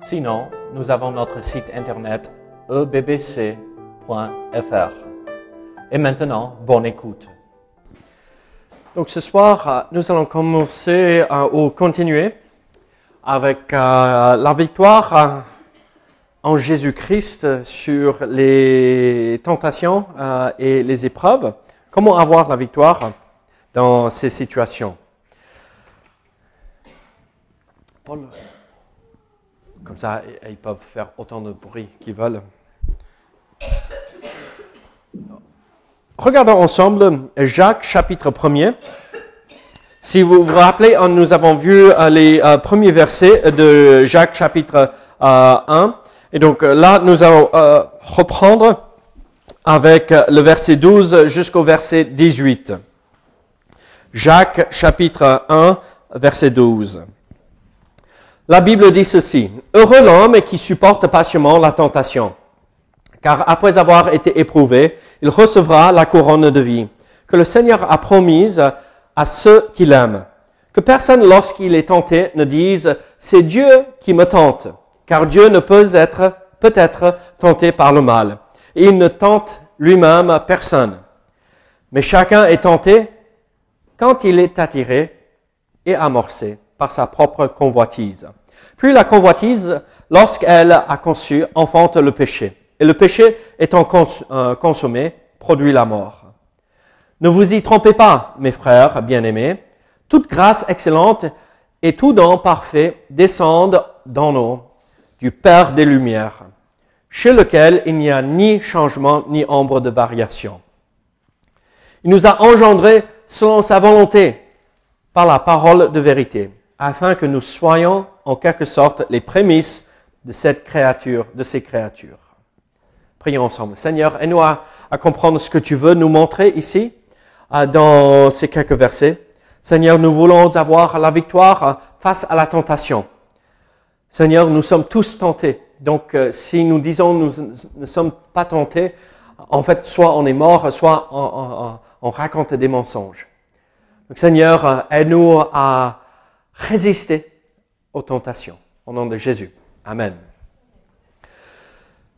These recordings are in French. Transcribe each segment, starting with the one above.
Sinon, nous avons notre site internet ebbc.fr. Et maintenant, bonne écoute. Donc ce soir, euh, nous allons commencer euh, ou continuer avec euh, la victoire en Jésus-Christ sur les tentations et les épreuves. Comment avoir la victoire dans ces situations? Paul, comme ça, ils peuvent faire autant de bruit qu'ils veulent. Regardons ensemble Jacques chapitre 1er. Si vous vous rappelez, nous avons vu euh, les euh, premiers versets de Jacques chapitre 1. Euh, Et donc là, nous allons reprendre avec le verset 12 jusqu'au verset 18. Jacques chapitre 1, verset 12. La Bible dit ceci, Heureux l'homme qui supporte patiemment la tentation, car après avoir été éprouvé, il recevra la couronne de vie, que le Seigneur a promise à ceux qui l'aiment. Que personne, lorsqu'il est tenté, ne dise, c'est Dieu qui me tente, car Dieu ne peut être, peut être tenté par le mal, et il ne tente lui-même personne. Mais chacun est tenté quand il est attiré et amorcé par sa propre convoitise. Puis la convoitise, lorsqu'elle a conçu, enfante le péché. Et le péché étant euh, consommé, produit la mort. Ne vous y trompez pas, mes frères bien-aimés. Toute grâce excellente et tout don parfait descendent dans nous du Père des Lumières, chez lequel il n'y a ni changement ni ombre de variation. Il nous a engendrés selon sa volonté par la parole de vérité, afin que nous soyons en quelque sorte les prémices de cette créature, de ces créatures. Prions ensemble. Seigneur, aide-nous à, comprendre ce que tu veux nous montrer ici, euh, dans ces quelques versets. Seigneur, nous voulons avoir la victoire euh, face à la tentation. Seigneur, nous sommes tous tentés. Donc, euh, si nous disons nous ne sommes pas tentés, en fait, soit on est mort, soit on, on raconte des mensonges. Seigneur, aide-nous à résister aux tentations. Au nom de Jésus. Amen.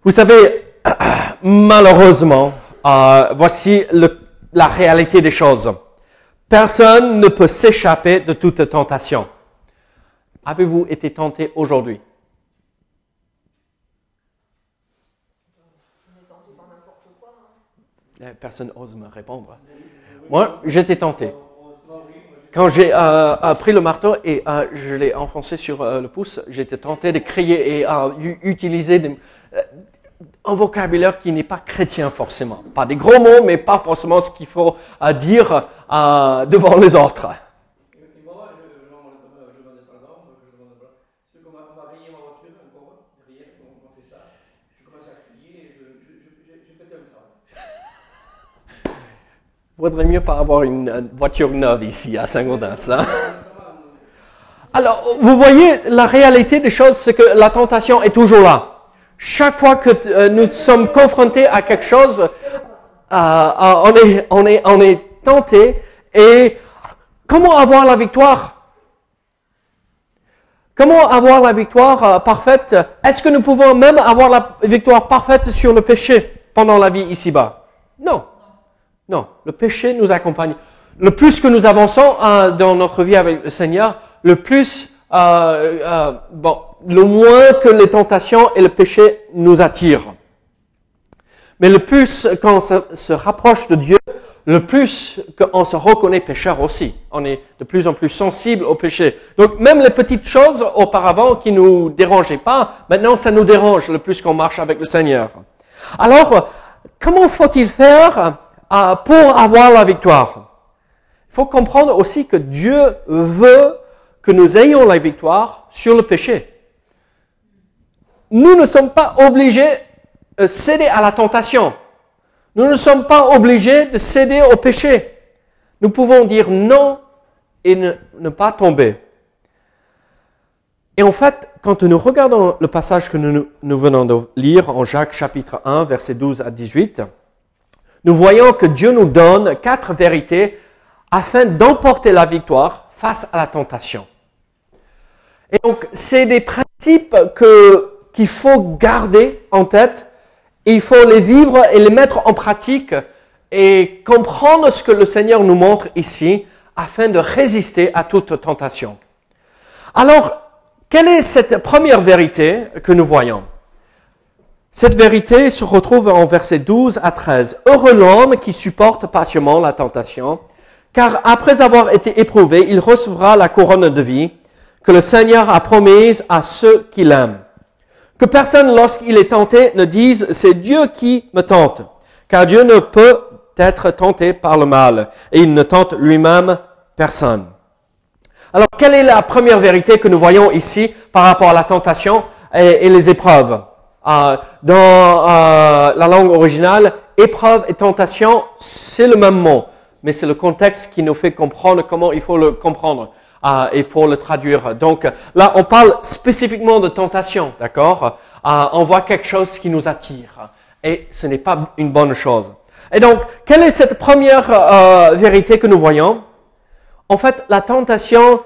Vous savez, malheureusement, euh, voici la réalité des choses. Personne ne peut s'échapper de toute tentation. Avez-vous été tenté aujourd'hui? Eh, Personne n'ose me répondre. Moi, j'étais tenté quand j'ai euh, euh, pris le marteau et euh, je l'ai enfoncé sur le pouce, j'étais tenté de crier et utiliser un vocabulaire qui n'est pas chrétien forcément. Pas des gros mots, mais pas forcément ce qu'il faut dire devant les autres. Vaudrait mieux pas avoir une voiture neuve ici à Saint-Gaudens. Hein? Alors, vous voyez, la réalité des choses, c'est que la tentation est toujours là. Chaque fois que euh, nous sommes confrontés à quelque chose, euh, euh, on, est, on, est, on est tenté. Et comment avoir la victoire? Comment avoir la victoire parfaite? Est-ce que nous pouvons même avoir la victoire parfaite sur le péché pendant la vie ici-bas? Non. Non, le péché nous accompagne. Le plus que nous avançons euh, dans notre vie avec le Seigneur, le plus, euh, euh, bon, le moins que les tentations et le péché nous attirent. Mais le plus qu'on se, se, rapproche de Dieu, le plus qu'on se reconnaît pécheur aussi. On est de plus en plus sensible au péché. Donc même les petites choses auparavant qui nous dérangeaient pas, maintenant ça nous dérange le plus qu'on marche avec le Seigneur. Alors, comment faut-il faire pour avoir la victoire. Il faut comprendre aussi que Dieu veut que nous ayons la victoire sur le péché. nous ne sommes pas obligés de céder à la tentation. Nous ne sommes pas obligés de céder au péché. Nous pouvons dire non et ne, pas tomber. Et en fait, quand nous regardons le passage que nous, nous, venons de lire en Jacques chapitre 1, versets 12 à 18, nous voyons que Dieu nous donne quatre vérités afin d'emporter la victoire face à la tentation. Et donc, c'est des principes que, qu'il faut garder en tête il faut les vivre et les mettre en pratique et comprendre ce que le Seigneur nous montre ici afin de résister à toute tentation. Alors, quelle est cette première vérité que nous voyons? Cette vérité se retrouve en versets 12 à 13. Heureux l'homme qui supporte patiemment la tentation, car après avoir été éprouvé, il recevra la couronne de vie que le Seigneur a promise à ceux qui l'aiment. Que personne, lorsqu'il est tenté, ne dise c'est Dieu qui me tente, car Dieu ne peut être tenté par le mal, et il ne tente lui-même personne. Alors, quelle est la première vérité que nous voyons ici par rapport à la tentation et, les épreuves? Euh, Dans euh, la langue originale, épreuve et tentation, c'est le même mot, mais c'est le contexte qui nous fait comprendre comment il faut le comprendre. Euh, il faut le traduire. Donc là, on parle spécifiquement de tentation, d'accord? Euh, On voit quelque chose qui nous attire, et ce n'est pas une bonne chose. Et donc, quelle est cette première euh, vérité que nous voyons? En fait, la tentation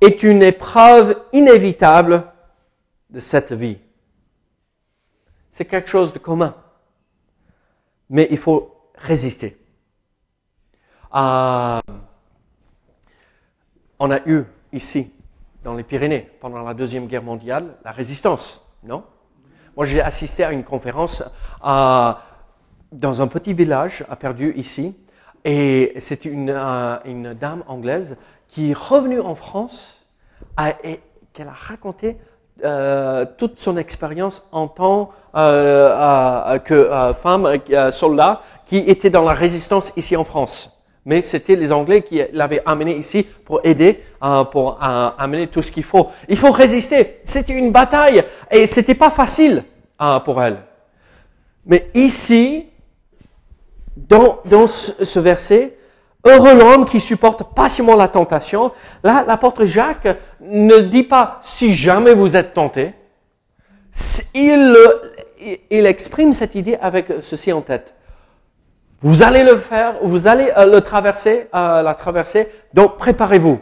est une épreuve inévitable de cette vie. C'est quelque chose de commun. Mais il faut résister. Euh, on a eu ici, dans les Pyrénées, pendant la Deuxième Guerre mondiale, la résistance, non? Moi, j'ai assisté à une conférence à dans un petit village à Perdu ici. Et c'est une, une, dame anglaise qui est revenue en France et qu'elle a raconté euh, toute son expérience en tant euh, que femme soldat qui était dans la résistance ici en France. Mais c'était les Anglais qui l'avaient amené ici pour aider, pour amener tout ce qu'il faut. Il faut résister. C'était une bataille et c'était pas facile pour elle. Mais ici, dans, dans ce, verset, heureux l'homme qui supporte patiemment la tentation. Là, l'apôtre Jacques ne dit pas si jamais vous êtes tenté. Il, exprime cette idée avec ceci en tête. Vous allez le faire, vous allez euh, le traverser, euh, la traverser. Donc préparez-vous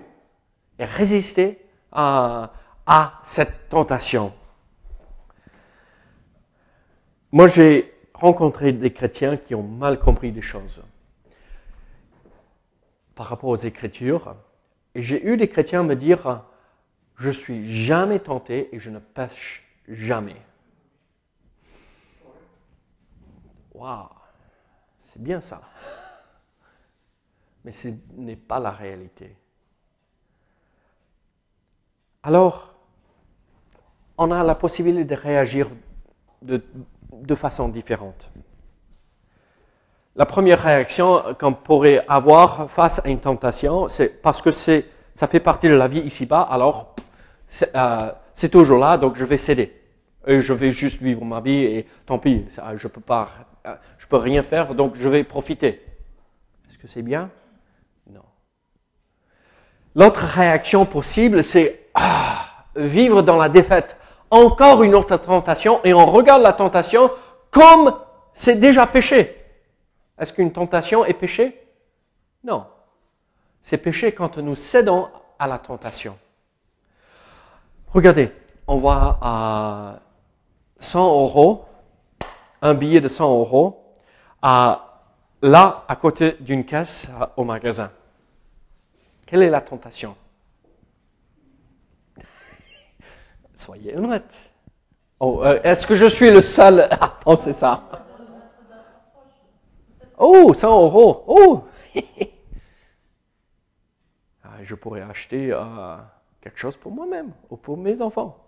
et résistez à cette tentation. Moi, j'ai rencontré des chrétiens qui ont mal compris des choses par rapport aux Écritures. Et j'ai eu des chrétiens me dire, je suis jamais tenté et je ne pêche jamais. Waouh, c'est bien ça. Mais ce n'est pas la réalité. Alors, on a la possibilité de réagir de de façon différente. La première réaction qu'on pourrait avoir face à une tentation, c'est parce que c'est, ça fait partie de la vie ici-bas, alors euh, c'est, toujours là, donc je vais céder. Et je vais juste vivre ma vie et tant pis, je peux pas, euh, je peux rien faire, donc je vais profiter. Est-ce que c'est bien? Non. L'autre réaction possible, c'est ah, vivre dans la défaite encore une autre tentation et on regarde la tentation comme c'est déjà péché. Est-ce qu'une tentation est péché? Non. C'est péché quand nous cédons à la tentation. Regardez, on voit à 100 euros, un billet de 100 euros, là, à côté d'une caisse au magasin. Quelle est la tentation? Soyez honnête. Oh, euh, est-ce que je suis le seul à penser ça? Oh, 100 euros. Oh ah, Je pourrais acheter euh, quelque chose pour moi-même ou pour mes enfants.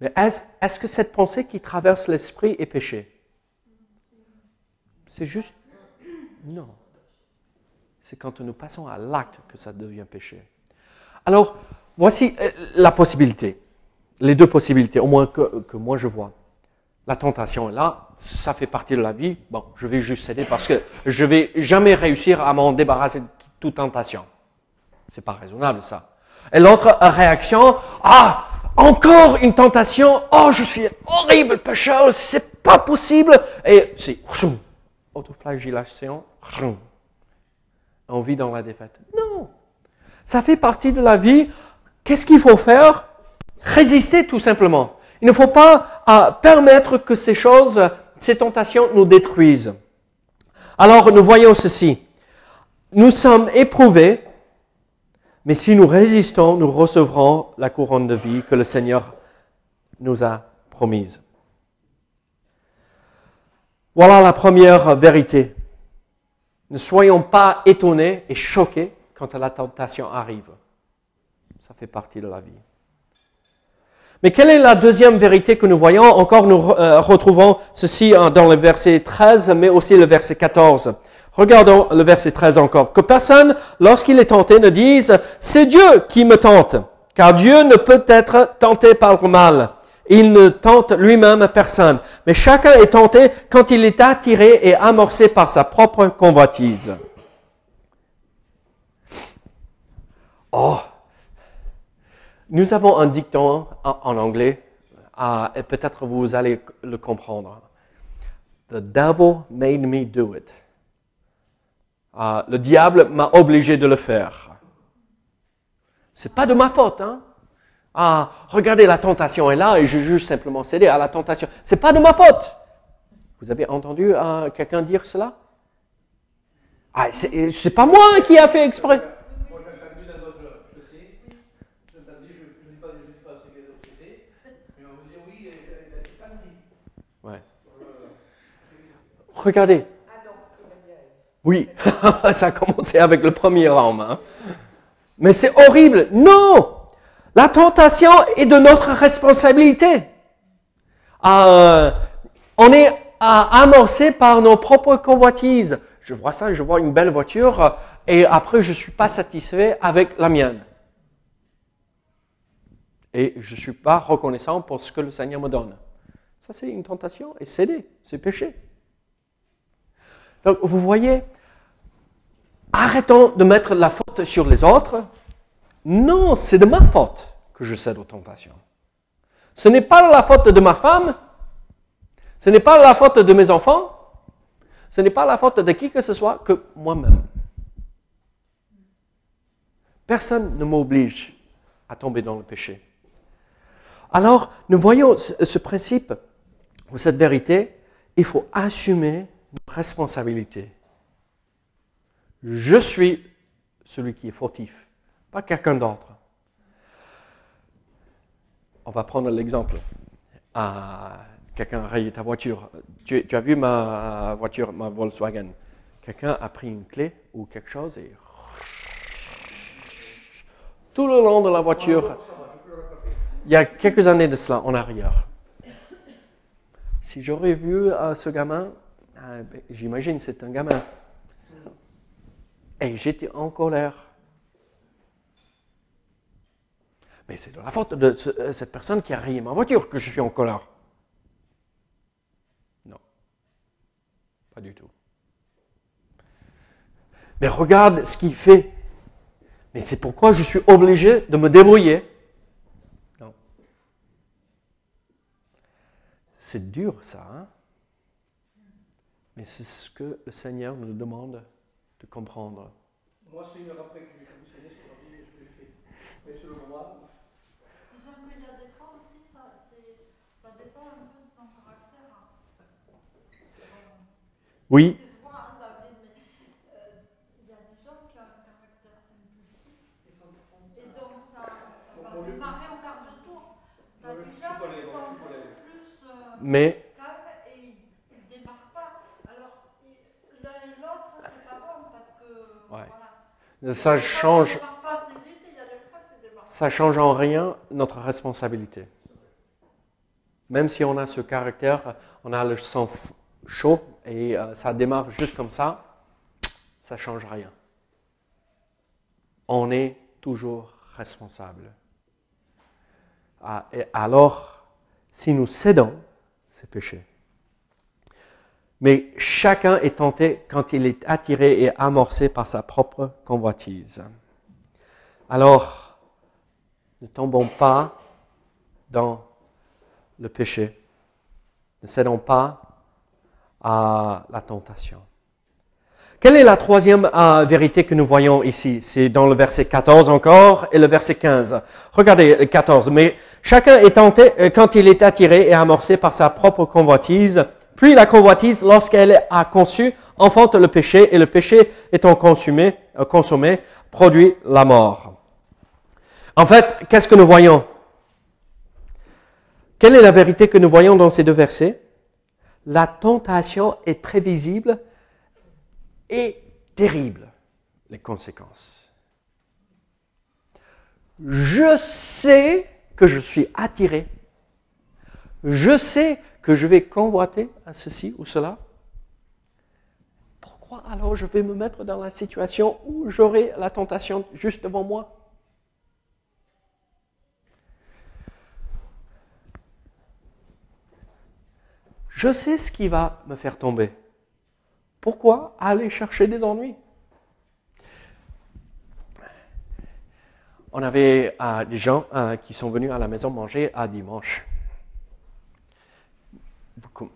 Mais est-ce, que cette pensée qui traverse l'esprit est péché? C'est juste... Non. C'est quand nous passons à l'acte que ça devient péché. Alors, Voici euh, la possibilité. les deux possibilités, au moins que moi je vois. La tentation est là, ça fait partie de la vie. Bon, je vais juste céder parce que je vais jamais réussir à m'en débarrasser de toute tentation. C'est pas raisonnable ça. Et l'autre réaction, ah, encore une tentation, oh, je suis horrible pécheur, c'est pas possible. Et c'est autoflagellation, on vit dans la défaite. Non, ça fait partie de la vie. Qu'est-ce qu'il faut faire? Résister tout simplement. Il ne faut pas euh, permettre que ces choses, ces tentations nous détruisent. Alors nous voyons ceci. Nous sommes éprouvés, mais si nous résistons, nous recevrons la couronne de vie que le Seigneur nous a promise. Voilà la première vérité. Ne soyons pas étonnés et choqués quand la tentation arrive. Ça fait partie de la vie. Mais quelle est la deuxième vérité que nous voyons? Encore, nous euh, retrouvons ceci hein, dans le verset 13, mais aussi le verset 14. Regardons le verset 13 encore. Que personne, lorsqu'il est tenté, ne dise, c'est Dieu qui me tente, car Dieu ne peut être tenté par le mal. Il ne tente lui-même personne, mais chacun est tenté quand il est attiré et amorcé par sa propre convoitise. Oh, nous avons un dicton en, anglais, ah, et peut-être vous allez le comprendre. The devil made me do it. Ah, le diable m'a obligé de le faire. C'est pas de ma faute, hein. Ah, regardez, la tentation est là et je juge simplement céder à la tentation. C'est pas de ma faute. Vous avez entendu ah, quelqu'un dire cela? Ah, c'est pas moi qui a fait exprès. Regardez. Oui, ça a commencé avec le premier homme. Hein. Mais c'est horrible. Non La tentation est de notre responsabilité. Euh, on est amorcé par nos propres convoitises. Je vois ça, je vois une belle voiture et après je ne suis pas satisfait avec la mienne. Et je ne suis pas reconnaissant pour ce que le Seigneur me donne. Ça, c'est une tentation et céder, c'est péché. Donc, vous voyez, arrêtons de mettre la faute sur les autres. Non, c'est de ma faute que je cède aux tentations. Ce n'est pas la faute de ma femme, ce n'est pas la faute de mes enfants, ce n'est pas la faute de qui que ce soit que moi-même. Personne ne m'oblige à tomber dans le péché. Alors, nous voyons ce principe, ou cette vérité, il faut assumer responsabilité. Je suis celui qui est fautif, pas quelqu'un d'autre. On va prendre l'exemple. Ah, quelqu'un a rayé ta voiture. Tu, tu, as vu ma voiture, ma Volkswagen. Quelqu'un a pris une clé ou quelque chose et tout le long de la voiture, il y a quelques années de cela en arrière. Si j'aurais vu euh, ce gamin ah, ben, j'imagine c'est un gamin. Et j'étais en colère. Mais c'est de la faute de euh, cette personne qui a rayé ma voiture que je suis en colère. Non. Pas du tout. Mais regarde ce qu'il fait. Mais c'est pourquoi je suis obligé de me débrouiller. Non. C'est dur ça, hein mais c'est ce que le Seigneur nous demande de comprendre. Moi, c'est une après que je me suis que j'ai fait. Mais sur le moment. Disons qu'il y a des fois aussi, ça, ça dépend un peu de ton caractère. Hein. Oui. Mais Ça change, ça change en rien notre responsabilité. Même si on a ce caractère, on a le sang chaud et euh, ça démarre juste comme ça, ça change rien. On est toujours responsable. ah, alors, si nous cédons, c'est péché. Mais chacun est tenté quand il est attiré et amorcé par sa propre convoitise. Alors, ne tombons pas dans le péché. Ne cédons pas à la tentation. Quelle est la troisième euh, vérité que nous voyons ici? C'est dans le verset 14 encore et le verset 15. Regardez le 14. Mais chacun est tenté euh, quand il est attiré et amorcé par sa propre convoitise. Puis la convoitise, lorsqu'elle a conçu, enfante le péché et le péché étant consumé, euh, consommé, produit la mort. En fait, qu'est-ce que nous voyons? Quelle est la vérité que nous voyons dans ces deux versets? La tentation est prévisible et terrible, les conséquences. Je sais que je suis attiré. Je sais que je vais convoiter à ceci ou cela. Pourquoi alors je vais me mettre dans la situation où j'aurai la tentation juste devant moi? Je sais ce qui va me faire tomber. Pourquoi aller chercher des ennuis? On avait euh, des gens euh, qui sont venus à la maison manger à dimanche.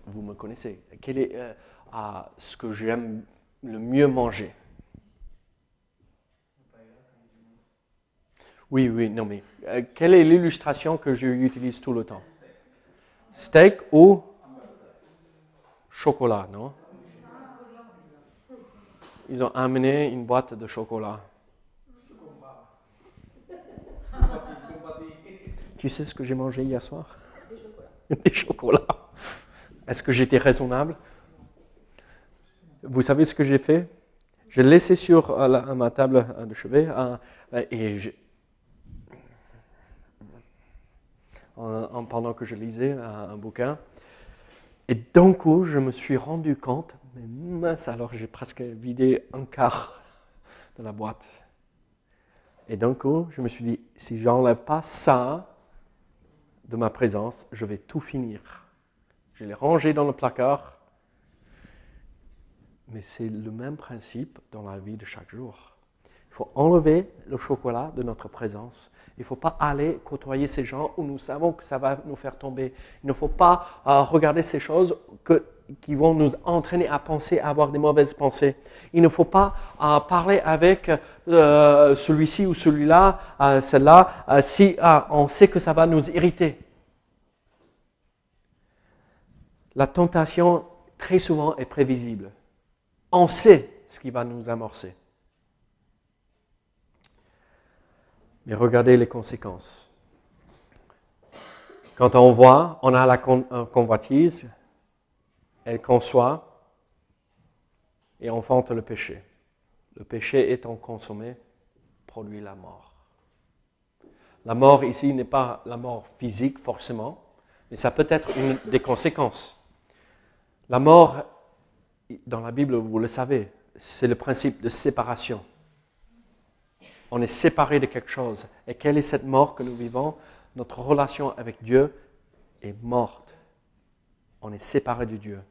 Vous, me connaissez. Quel est euh, ce que j'aime le mieux manger? Oui, oui, non, mais quelle est l'illustration que j'utilise tout le temps? Steak ou chocolat, non? Ils ont amené une boîte de chocolat. Tu sais ce que j'ai mangé hier soir? Des chocolats. Est-ce que j'étais raisonnable? Vous savez ce que j'ai fait? J'ai laissé sur euh, ma table de chevet euh, et pendant que je lisais un bouquin, et d'un coup, je me suis rendu compte mais mince, alors j'ai presque vidé un quart de la boîte. Et d'un coup, je me suis dit, si j'enlève pas ça de ma présence, je vais tout finir. Je l'ai rangé dans le placard. Mais c'est le même principe dans la vie de chaque jour. Il faut enlever le chocolat de notre présence. Il ne faut pas aller côtoyer ces gens où nous savons que ça va nous faire tomber. Il ne faut pas euh, regarder ces choses qui vont nous entraîner à penser, à avoir des mauvaises pensées. Il ne faut pas euh, parler avec euh, celui-ci ou celui-là, celle-là, si on sait que ça va nous irriter. La tentation, très souvent, est prévisible. On sait ce qui va nous amorcer. Mais regardez les conséquences. Quand on voit, on a la convoitise, elle conçoit et enfante le péché. Le péché étant consommé, produit la mort. La mort ici n'est pas la mort physique forcément, mais ça peut être une des conséquences. La mort, dans la Bible, vous le savez, c'est le principe de séparation on est séparé de quelque chose. Et quelle est cette mort que nous vivons? Notre relation avec Dieu est morte. On est séparé de Dieu.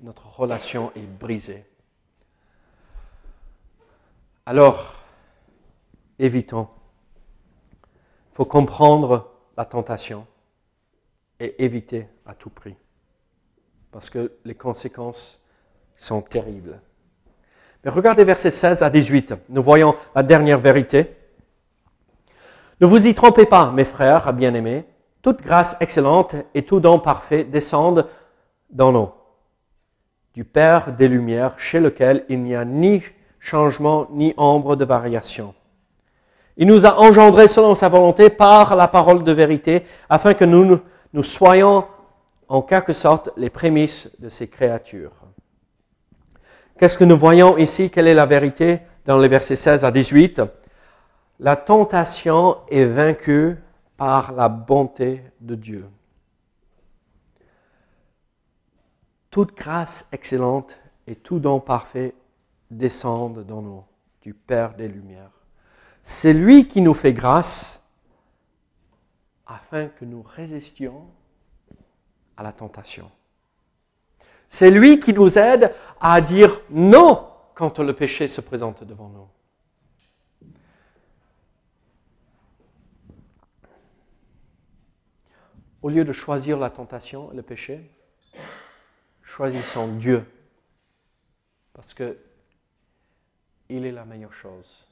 Notre relation est brisée. Alors, évitons. Il faut comprendre la tentation et éviter à tout prix. Parce que les conséquences sont terribles. Mais regardez versets 16 à 18. Nous voyons la dernière vérité. Ne vous y trompez pas, mes frères bien-aimés. Toute grâce excellente et tout don parfait descendent dans nous, du Père des Lumières, chez lequel il n'y a ni changement ni ombre de variation. Il nous a engendrés selon sa volonté par la parole de vérité, afin que nous, nous soyons en quelque sorte les prémices de ces créatures. Qu'est-ce que nous voyons ici? Quelle est la vérité dans les versets 16 à 18 La tentation est vaincue par la bonté de Dieu. Toute grâce excellente et tout don parfait descendent dans nous, du Père des Lumières. C'est lui qui nous fait grâce afin que nous résistions à la tentation. C'est lui qui nous aide à dire non quand le péché se présente devant nous. Au lieu de choisir la tentation le péché, choisissons Dieu. Parce que il est la meilleure chose.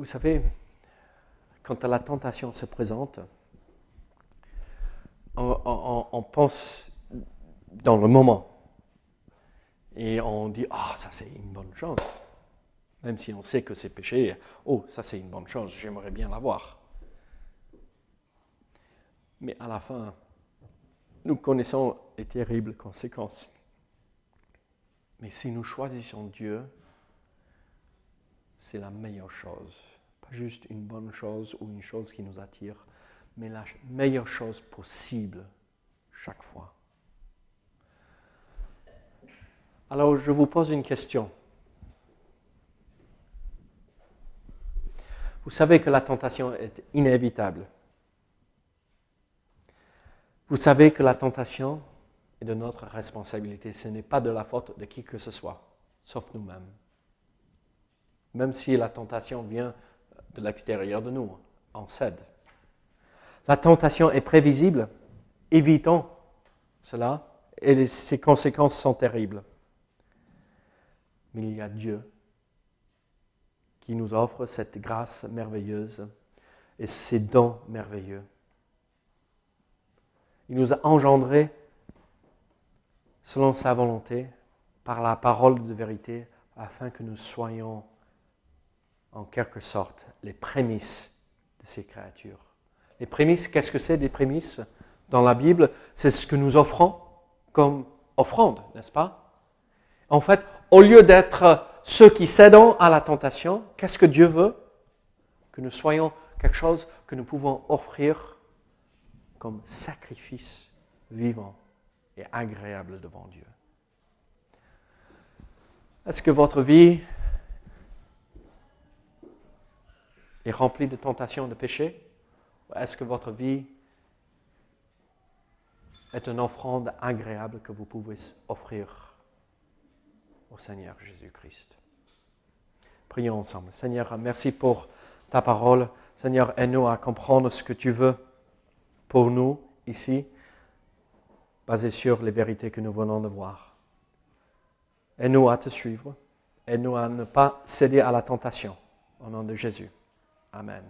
Vous savez, quand la tentation se présente, on, pense dans le moment. Et on dit, ah, ça c'est une bonne chose. Même si on sait que c'est péché, oh, ça c'est une bonne chose, j'aimerais bien l'avoir. Mais à la fin, nous connaissons les terribles conséquences. Mais si nous choisissons Dieu, c'est la meilleure chose. Pas juste une bonne chose ou une chose qui nous attire, mais la meilleure chose possible chaque fois. Alors je vous pose une question. Vous savez que la tentation est inévitable. Vous savez que la tentation est de notre responsabilité. Ce n'est pas de la faute de qui que ce soit, sauf nous-mêmes même si la tentation vient de l'extérieur de nous. On cède. La tentation est prévisible. Évitons cela et ses conséquences sont terribles. Mais il y a Dieu qui nous offre cette grâce merveilleuse et ces dons merveilleux. Il nous a engendrés selon sa volonté par la parole de vérité afin que nous soyons en quelque sorte les prémices de ces créatures. Les prémices, qu'est-ce que c'est des prémices? Dans la Bible C'est ce que nous offrons comme offrande, n'est-ce pas? En fait, au lieu d'être ceux qui cédons à la tentation, qu'est-ce que Dieu veut? Que nous soyons quelque chose que nous pouvons offrir comme sacrifice vivant et agréable devant Dieu. Est-ce que votre vie est rempli de tentations, de péchés Est-ce que votre vie est une offrande agréable que vous pouvez offrir au Seigneur Jésus-Christ? Prions ensemble. Seigneur, merci pour ta parole. Seigneur, aide-nous à comprendre ce que tu veux pour nous ici, basé sur les vérités que nous venons de voir. Aide-nous à te suivre. Aide-nous à ne pas céder à la tentation. Au nom de Jésus. Amen.